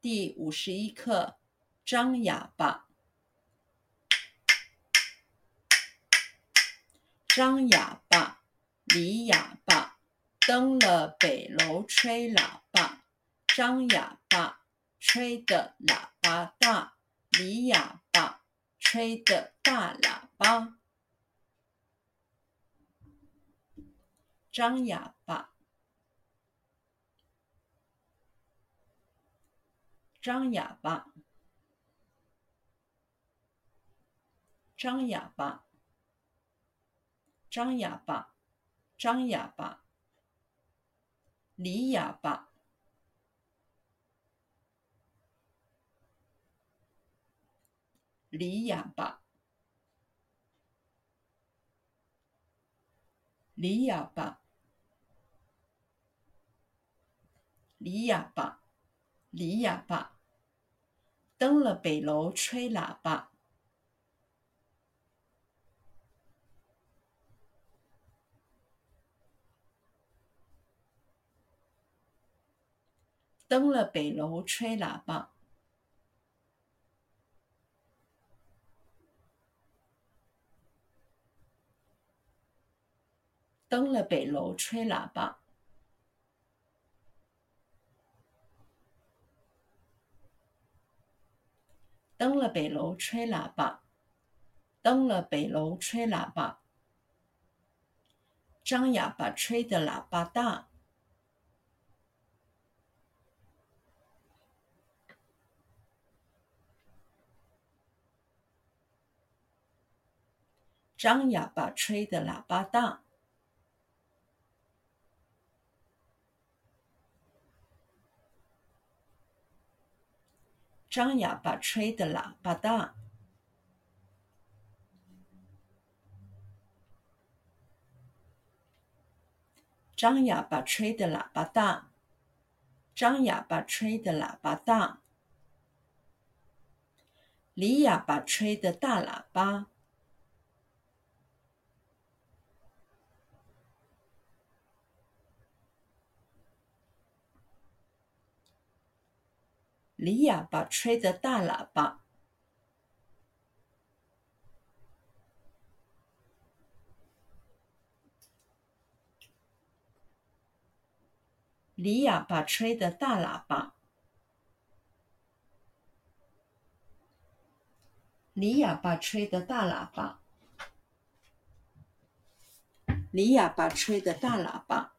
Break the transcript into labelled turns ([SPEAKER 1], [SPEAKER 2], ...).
[SPEAKER 1] 第五十一课：张哑巴。张哑巴，李哑巴，登了北楼吹喇叭。张哑巴，吹的喇叭大，李哑巴，吹的大喇叭。张哑巴。张哑巴，张哑巴，张哑巴，张哑巴，李哑巴，李哑巴，李哑巴，李哑巴。李哑巴，登了北楼吹喇叭。登了北楼吹喇叭。登了北楼吹喇叭。登了北楼吹喇叭，登了北楼吹喇叭。张哑巴吹的喇叭大，张哑巴吹的喇叭大。张哑巴吹的喇叭大，张哑巴吹的喇叭大，张哑巴吹的喇叭大，李哑巴吹的大喇叭。李哑巴吹的大喇叭，李哑巴吹的大喇叭，李哑巴吹的大喇叭，李哑巴吹的大喇叭。